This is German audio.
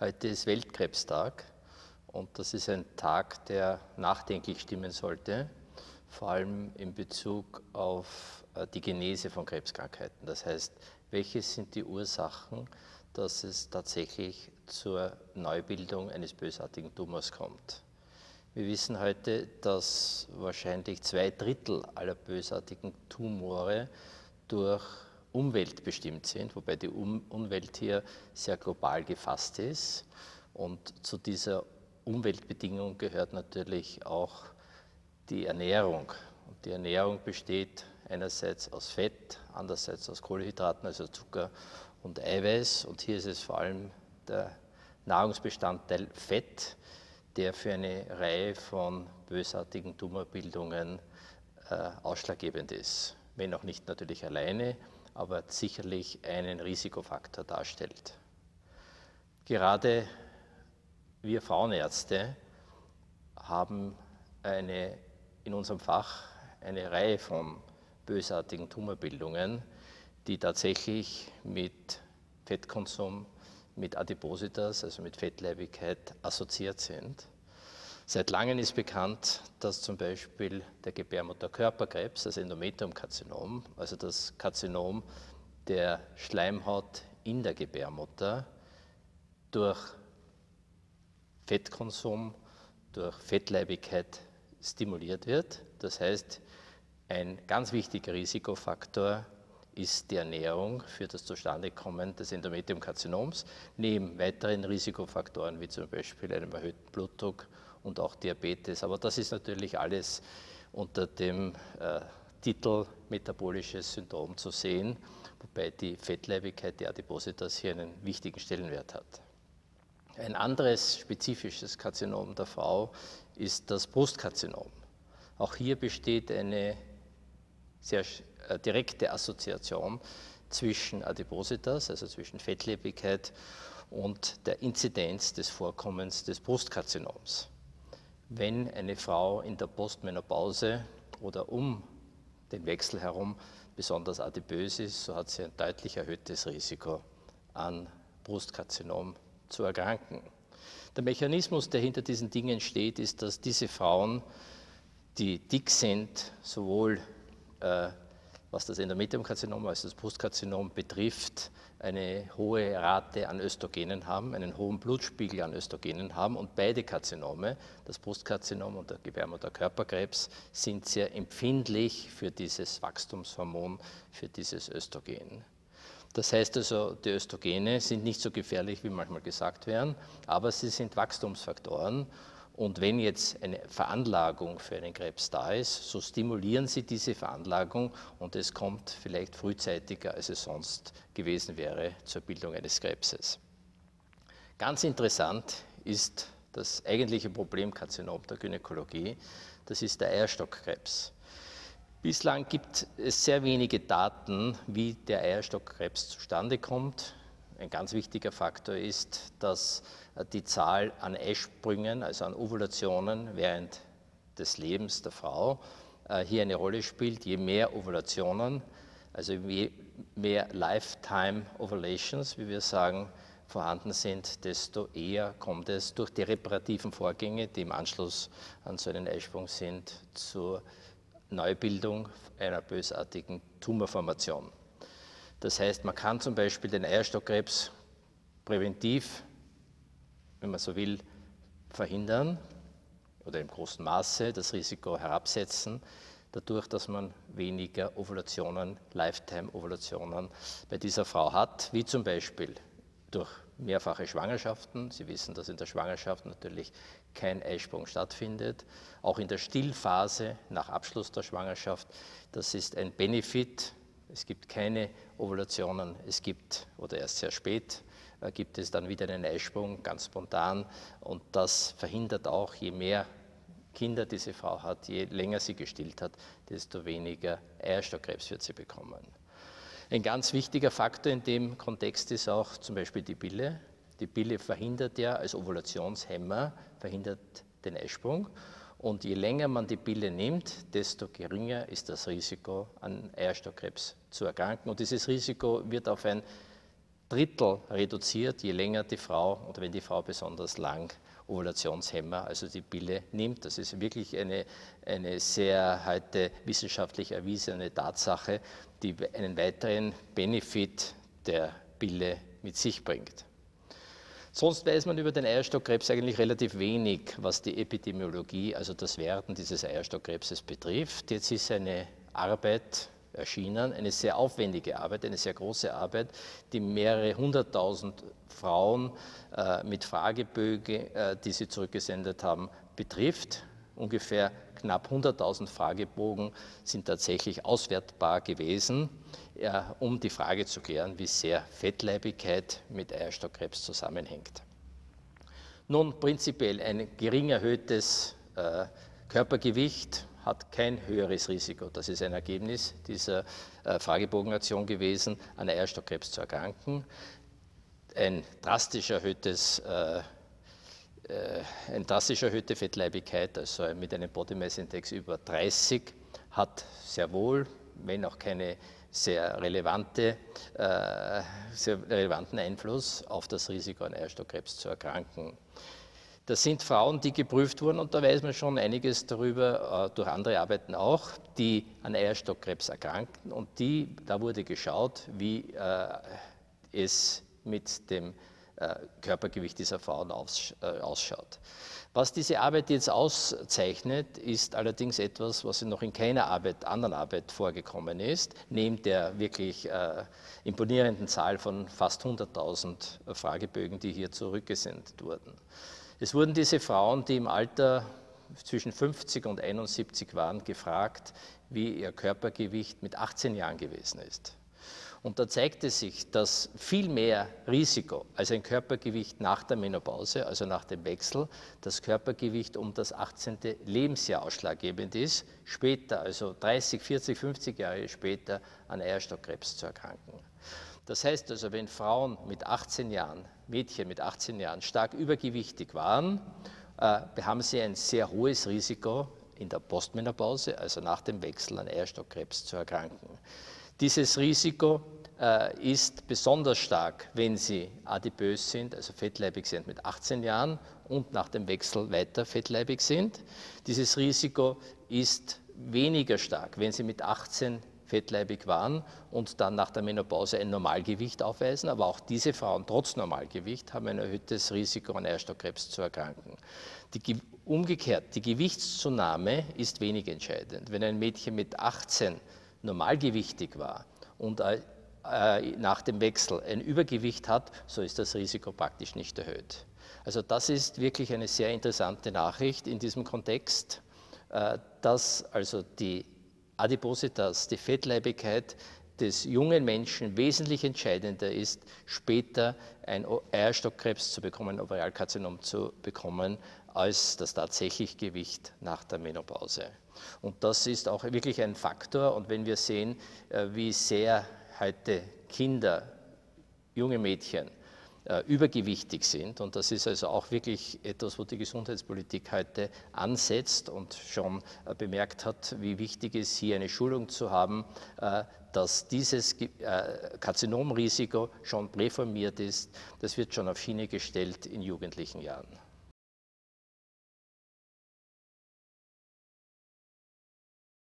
Heute ist Weltkrebstag und das ist ein Tag, der nachdenklich stimmen sollte, vor allem in Bezug auf äh, die Genese von Krebskrankheiten. Das heißt, welche sind die Ursachen, dass es tatsächlich zur Neubildung eines bösartigen Tumors kommt? Wir wissen heute, dass wahrscheinlich zwei Drittel aller bösartigen Tumore durch Umwelt bestimmt sind, wobei die Umwelt hier sehr global gefasst ist. Und zu dieser Umweltbedingung gehört natürlich auch die Ernährung. Und die Ernährung besteht einerseits aus Fett, andererseits aus Kohlenhydraten, also Zucker und Eiweiß. Und hier ist es vor allem der Nahrungsbestandteil Fett, der für eine Reihe von bösartigen Tumorbildungen äh, ausschlaggebend ist. Wenn auch nicht natürlich alleine, aber sicherlich einen Risikofaktor darstellt. Gerade wir Frauenärzte haben eine, in unserem Fach eine Reihe von bösartigen Tumorbildungen, die tatsächlich mit Fettkonsum, mit Adipositas, also mit Fettleibigkeit, assoziiert sind. Seit langem ist bekannt, dass zum Beispiel der Gebärmutterkörperkrebs, das Endometriumkarzinom, also das Karzinom der Schleimhaut in der Gebärmutter, durch Fettkonsum, durch Fettleibigkeit stimuliert wird. Das heißt, ein ganz wichtiger Risikofaktor ist die Ernährung für das Zustandekommen des Endometriumkarzinoms, neben weiteren Risikofaktoren wie zum Beispiel einem erhöhten Blutdruck und auch Diabetes. Aber das ist natürlich alles unter dem äh, Titel metabolisches Syndrom zu sehen, wobei die Fettleibigkeit, die Adipositas hier einen wichtigen Stellenwert hat. Ein anderes spezifisches Karzinom der Frau ist das Brustkarzinom. Auch hier besteht eine sehr äh, direkte Assoziation zwischen Adipositas, also zwischen Fettleibigkeit und der Inzidenz des Vorkommens des Brustkarzinoms. Wenn eine Frau in der Postmenopause oder um den Wechsel herum besonders adipös ist, so hat sie ein deutlich erhöhtes Risiko an Brustkarzinom zu erkranken. Der Mechanismus, der hinter diesen Dingen steht, ist, dass diese Frauen, die dick sind, sowohl äh, was das Endometriumkarzinom, also das Brustkarzinom betrifft, eine hohe Rate an Östrogenen haben, einen hohen Blutspiegel an Östrogenen haben und beide Karzinome, das Brustkarzinom und der Gebärmutterkörperkrebs, sind sehr empfindlich für dieses Wachstumshormon, für dieses Östrogen. Das heißt also, die Östrogene sind nicht so gefährlich, wie manchmal gesagt werden, aber sie sind Wachstumsfaktoren und wenn jetzt eine Veranlagung für einen Krebs da ist, so stimulieren Sie diese Veranlagung und es kommt vielleicht frühzeitiger, als es sonst gewesen wäre, zur Bildung eines Krebses. Ganz interessant ist das eigentliche Problemkarzinom der Gynäkologie, das ist der Eierstockkrebs. Bislang gibt es sehr wenige Daten, wie der Eierstockkrebs zustande kommt. Ein ganz wichtiger Faktor ist, dass äh, die Zahl an Eisprüngen, also an Ovulationen während des Lebens der Frau, äh, hier eine Rolle spielt. Je mehr Ovulationen, also je mehr Lifetime Ovulations, wie wir sagen, vorhanden sind, desto eher kommt es durch die reparativen Vorgänge, die im Anschluss an so einen Eisprung sind, zur Neubildung einer bösartigen Tumorformation. Das heißt, man kann zum Beispiel den Eierstockkrebs präventiv, wenn man so will, verhindern oder im großen Maße das Risiko herabsetzen, dadurch, dass man weniger Ovulationen, Lifetime-Ovulationen bei dieser Frau hat, wie zum Beispiel durch mehrfache Schwangerschaften. Sie wissen, dass in der Schwangerschaft natürlich kein Eisprung stattfindet. Auch in der Stillphase nach Abschluss der Schwangerschaft, das ist ein Benefit es gibt keine Ovulationen, es gibt, oder erst sehr spät, äh, gibt es dann wieder einen Eisprung, ganz spontan. Und das verhindert auch, je mehr Kinder diese Frau hat, je länger sie gestillt hat, desto weniger Eierstockkrebs wird sie bekommen. Ein ganz wichtiger Faktor in dem Kontext ist auch zum Beispiel die Pille. Die Pille verhindert ja als Ovulationshemmer, verhindert den Eisprung. Und je länger man die Pille nimmt, desto geringer ist das Risiko, an Eierstockkrebs zu erkranken. Und dieses Risiko wird auf ein Drittel reduziert, je länger die Frau oder wenn die Frau besonders lang Ovulationshemmer, also die Pille nimmt. Das ist wirklich eine, eine sehr heute wissenschaftlich erwiesene Tatsache, die einen weiteren Benefit der Pille mit sich bringt. Sonst weiß man über den Eierstockkrebs eigentlich relativ wenig, was die Epidemiologie, also das Werden dieses Eierstockkrebses betrifft. Jetzt ist eine Arbeit erschienen, eine sehr aufwendige Arbeit, eine sehr große Arbeit, die mehrere hunderttausend Frauen äh, mit Fragebögen, äh, die sie zurückgesendet haben, betrifft. Ungefähr knapp 100.000 Fragebogen sind tatsächlich auswertbar gewesen, äh, um die Frage zu klären, wie sehr Fettleibigkeit mit Eierstockkrebs zusammenhängt. Nun, prinzipiell ein gering erhöhtes äh, Körpergewicht hat kein höheres Risiko. Das ist ein Ergebnis dieser äh, Fragebogenaktion gewesen, an Eierstockkrebs zu erkranken. Ein drastisch erhöhtes äh, äh, eine drastisch erhöhte Fettleibigkeit, also mit einem Body Mass Index über 30, hat sehr wohl, wenn auch keine sehr, relevante, äh, sehr relevanten Einfluss auf das Risiko an Eierstockkrebs zu erkranken. Das sind Frauen, die geprüft wurden, und da weiß man schon einiges darüber, äh, durch andere Arbeiten auch, die an Eierstockkrebs erkrankten. Und die, da wurde geschaut, wie äh, es mit dem Körpergewicht dieser Frauen äh, ausschaut. Was diese Arbeit jetzt auszeichnet, ist allerdings etwas, was noch in keiner Arbeit, anderen Arbeit vorgekommen ist, neben der wirklich äh, imponierenden Zahl von fast 100.000 Fragebögen, die hier zurückgesendet wurden. Es wurden diese Frauen, die im Alter zwischen 50 und 71 waren, gefragt, wie ihr Körpergewicht mit 18 Jahren gewesen ist. Und da zeigte sich, dass viel mehr Risiko als ein Körpergewicht nach der Menopause, also nach dem Wechsel, das Körpergewicht um das 18. Lebensjahr ausschlaggebend ist, später, also 30, 40, 50 Jahre später, an Eierstockkrebs zu erkranken. Das heißt also, wenn Frauen mit 18 Jahren, Mädchen mit 18 Jahren stark übergewichtig waren, äh, haben sie ein sehr hohes Risiko in der Postmenopause, also nach dem Wechsel an Eierstockkrebs zu erkranken. Dieses Risiko ist besonders stark, wenn sie adipös sind, also fettleibig sind mit 18 Jahren und nach dem Wechsel weiter fettleibig sind. Dieses Risiko ist weniger stark, wenn sie mit 18 fettleibig waren und dann nach der Menopause ein Normalgewicht aufweisen. Aber auch diese Frauen trotz Normalgewicht haben ein erhöhtes Risiko, an Eierstockkrebs zu erkranken. Die, umgekehrt, die Gewichtszunahme ist wenig entscheidend. Wenn ein Mädchen mit 18 normalgewichtig war und äh, nach dem Wechsel ein Übergewicht hat, so ist das Risiko praktisch nicht erhöht. Also das ist wirklich eine sehr interessante Nachricht in diesem Kontext, äh, dass also die Adipositas, die Fettleibigkeit des jungen Menschen wesentlich entscheidender ist, später ein Eierstockkrebs zu bekommen, Ovarialkarzinom zu bekommen, als das tatsächliche Gewicht nach der Menopause. Und das ist auch wirklich ein Faktor. Und wenn wir sehen, äh, wie sehr heute Kinder, junge Mädchen äh, übergewichtig sind. Und das ist also auch wirklich etwas, wo die Gesundheitspolitik heute ansetzt und schon äh, bemerkt hat, wie wichtig es hier eine Schulung zu haben, äh, dass dieses Karzinomrisiko schon präformiert ist. Das wird schon auf Schiene gestellt in jugendlichen Jahren.